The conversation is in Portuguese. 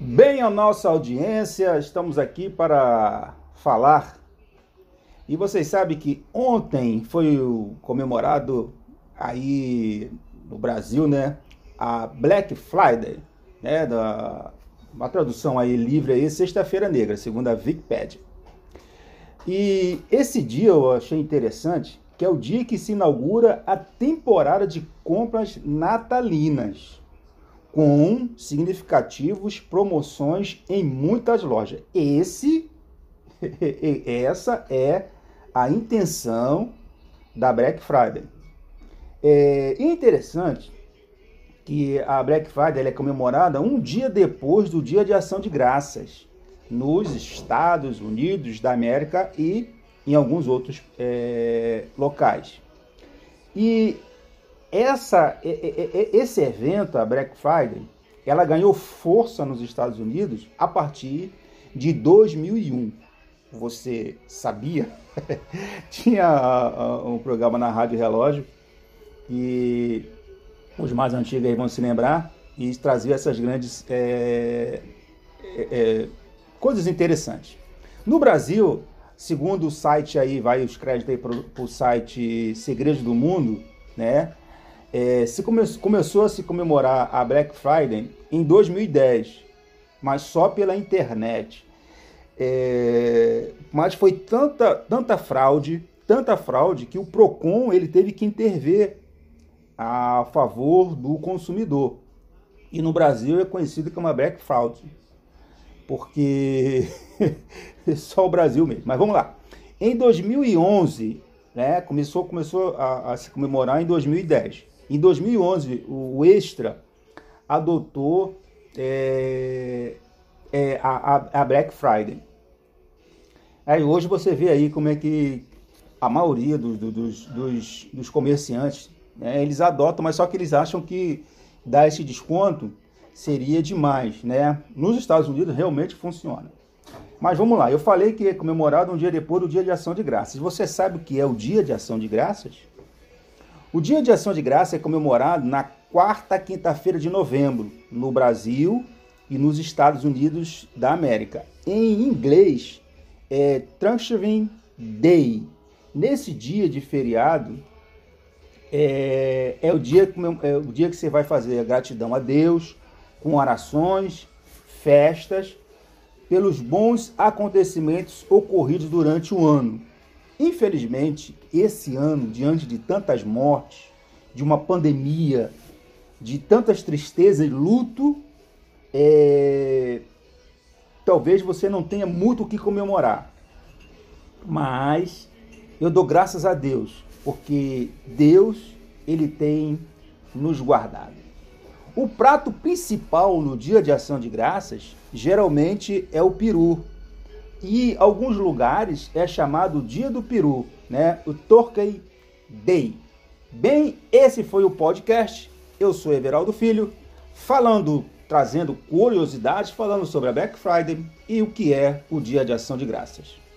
Bem, a nossa audiência, estamos aqui para falar. E vocês sabem que ontem foi comemorado aí no Brasil, né, a Black Friday, né, da uma tradução aí livre aí, Sexta-feira Negra, segundo a Wikipedia. E esse dia eu achei interessante, que é o dia que se inaugura a temporada de compras natalinas com significativos promoções em muitas lojas. Esse, essa é a intenção da Black Friday. É interessante que a Black Friday é comemorada um dia depois do Dia de Ação de Graças nos Estados Unidos da América e em alguns outros é, locais. E essa, esse evento, a Black Friday, ela ganhou força nos Estados Unidos a partir de 2001. Você sabia? Tinha um programa na Rádio Relógio e os mais antigos aí vão se lembrar e trazia essas grandes é, é, coisas interessantes. No Brasil, segundo o site aí, vai os créditos aí para o site Segredos do Mundo, né? É, se come, começou a se comemorar a Black Friday em 2010, mas só pela internet. É, mas foi tanta, tanta fraude, tanta fraude que o Procon ele teve que intervir a favor do consumidor. E no Brasil é conhecido como a Black Fraud, porque só o Brasil mesmo. Mas vamos lá. Em 2011, né, começou, começou a, a se comemorar em 2010. Em 2011, o Extra adotou é, é, a, a, Black Friday. Aí hoje você vê aí como é que a maioria dos, dos, dos, dos comerciantes, né, eles adotam, mas só que eles acham que dar esse desconto seria demais, né? Nos Estados Unidos realmente funciona. Mas vamos lá, eu falei que é comemorado um dia depois do Dia de Ação de Graças. Você sabe o que é o Dia de Ação de Graças? O Dia de Ação de Graça é comemorado na quarta quinta-feira de novembro, no Brasil e nos Estados Unidos da América. Em inglês, é Thanksgiving Day. Nesse dia de feriado, é, é, o dia, é o dia que você vai fazer a gratidão a Deus, com orações, festas, pelos bons acontecimentos ocorridos durante o ano. Infelizmente, esse ano, diante de tantas mortes, de uma pandemia, de tantas tristezas e luto, é... talvez você não tenha muito o que comemorar. Mas eu dou graças a Deus, porque Deus ele tem nos guardado. O prato principal no dia de ação de graças geralmente é o peru, e alguns lugares é chamado Dia do Peru, né? O Turkey Day. Bem, esse foi o podcast. Eu sou Everaldo Filho, falando, trazendo curiosidades, falando sobre a Black Friday e o que é o Dia de Ação de Graças.